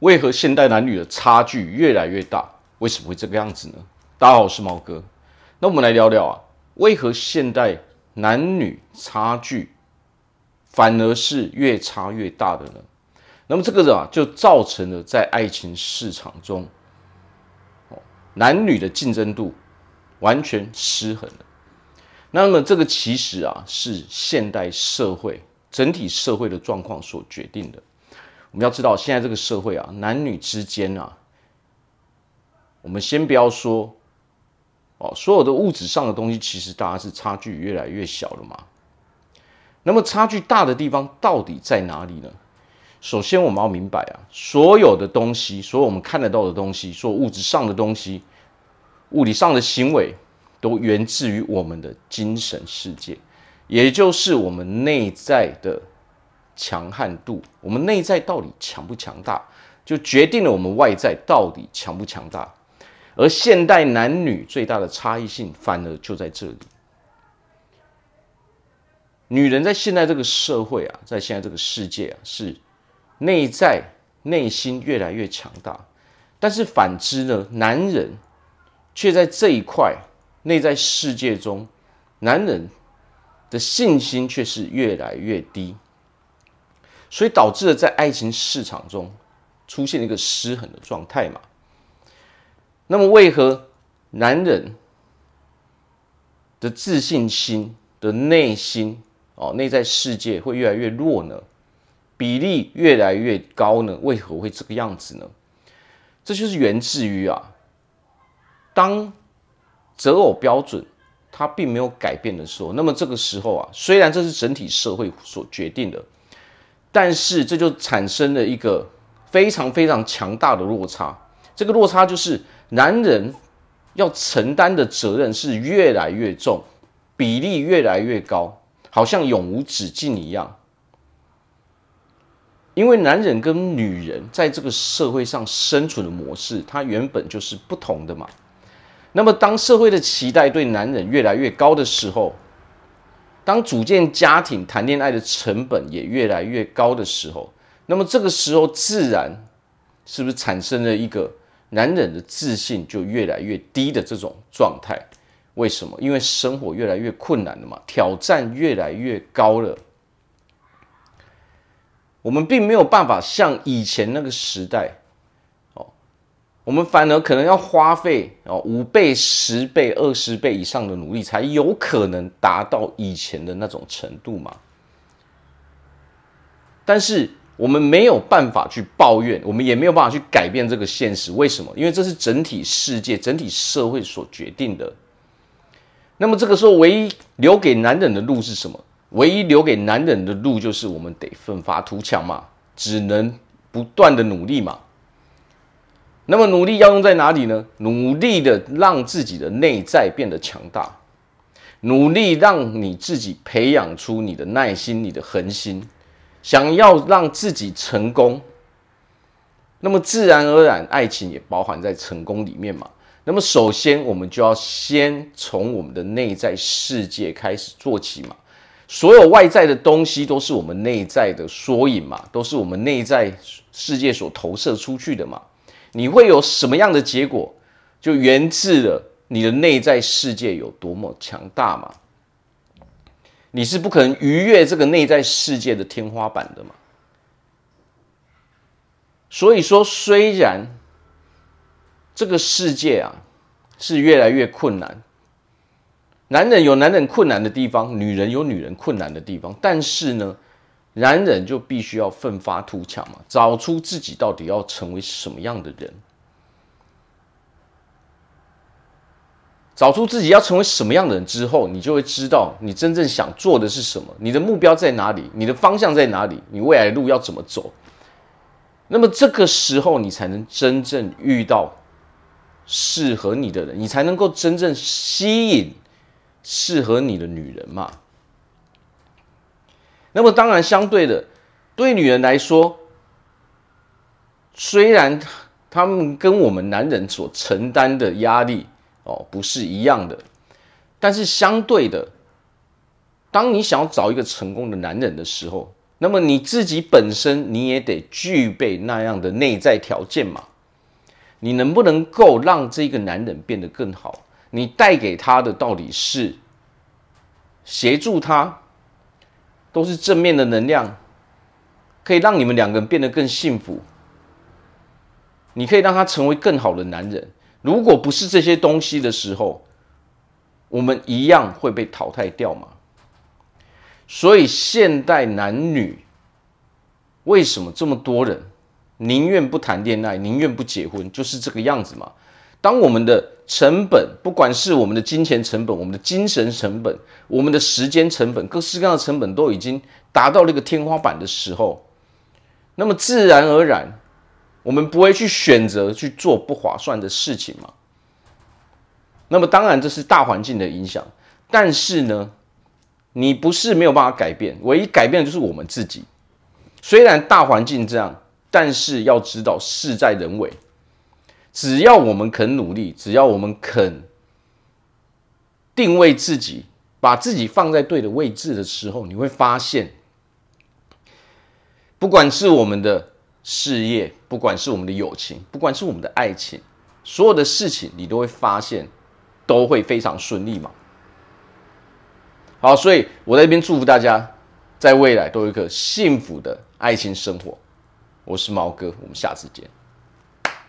为何现代男女的差距越来越大？为什么会这个样子呢？大家好，我是毛哥。那我们来聊聊啊，为何现代男女差距反而是越差越大的呢？那么这个啊，就造成了在爱情市场中，男女的竞争度完全失衡了。那么这个其实啊，是现代社会整体社会的状况所决定的。我们要知道，现在这个社会啊，男女之间啊，我们先不要说哦，所有的物质上的东西，其实大家是差距越来越小了嘛。那么差距大的地方到底在哪里呢？首先，我们要明白啊，所有的东西，所有我们看得到的东西，所有物质上的东西，物理上的行为，都源自于我们的精神世界，也就是我们内在的。强悍度，我们内在到底强不强大，就决定了我们外在到底强不强大。而现代男女最大的差异性，反而就在这里。女人在现在这个社会啊，在现在这个世界啊，是内在内心越来越强大。但是反之呢，男人却在这一块内在世界中，男人的信心却是越来越低。所以导致了在爱情市场中出现一个失衡的状态嘛。那么为何男人的自信心的内心哦，内在世界会越来越弱呢？比例越来越高呢？为何会这个样子呢？这就是源自于啊，当择偶标准它并没有改变的时候，那么这个时候啊，虽然这是整体社会所决定的。但是这就产生了一个非常非常强大的落差，这个落差就是男人要承担的责任是越来越重，比例越来越高，好像永无止境一样。因为男人跟女人在这个社会上生存的模式，它原本就是不同的嘛。那么当社会的期待对男人越来越高的时候，当组建家庭、谈恋爱的成本也越来越高的时候，那么这个时候自然是不是产生了一个男人的自信就越来越低的这种状态？为什么？因为生活越来越困难了嘛，挑战越来越高了。我们并没有办法像以前那个时代。我们反而可能要花费哦五倍、十倍、二十倍以上的努力，才有可能达到以前的那种程度嘛。但是我们没有办法去抱怨，我们也没有办法去改变这个现实。为什么？因为这是整体世界、整体社会所决定的。那么这个时候，唯一留给男人的路是什么？唯一留给男人的路就是我们得奋发图强嘛，只能不断的努力嘛。那么努力要用在哪里呢？努力的让自己的内在变得强大，努力让你自己培养出你的耐心、你的恒心，想要让自己成功，那么自然而然，爱情也包含在成功里面嘛。那么首先，我们就要先从我们的内在世界开始做起嘛。所有外在的东西都是我们内在的缩影嘛，都是我们内在世界所投射出去的嘛。你会有什么样的结果，就源自了你的内在世界有多么强大嘛？你是不可能逾越这个内在世界的天花板的嘛？所以说，虽然这个世界啊是越来越困难，男人有男人困难的地方，女人有女人困难的地方，但是呢，男人就必须要奋发图强嘛，找出自己到底要成为什么样的人，找出自己要成为什么样的人之后，你就会知道你真正想做的是什么，你的目标在哪里，你的方向在哪里，你未来的路要怎么走。那么这个时候，你才能真正遇到适合你的人，你才能够真正吸引适合你的女人嘛。那么当然，相对的，对女人来说，虽然她们跟我们男人所承担的压力哦不是一样的，但是相对的，当你想要找一个成功的男人的时候，那么你自己本身你也得具备那样的内在条件嘛？你能不能够让这个男人变得更好？你带给他的到底是协助他，都是正面的能量，可以让你们两个人变得更幸福。你可以让他成为更好的男人。如果不是这些东西的时候，我们一样会被淘汰掉吗？所以现代男女为什么这么多人宁愿不谈恋爱，宁愿不结婚，就是这个样子嘛？当我们的成本，不管是我们的金钱成本、我们的精神成本、我们的时间成本，各式各样的成本都已经达到了一个天花板的时候，那么自然而然，我们不会去选择去做不划算的事情嘛？那么当然这是大环境的影响，但是呢，你不是没有办法改变，唯一改变的就是我们自己。虽然大环境这样，但是要知道事在人为。只要我们肯努力，只要我们肯定位自己，把自己放在对的位置的时候，你会发现，不管是我们的事业，不管是我们的友情，不管是我们的爱情，所有的事情你都会发现都会非常顺利嘛。好，所以我在这边祝福大家，在未来都有一个幸福的爱情生活。我是毛哥，我们下次见。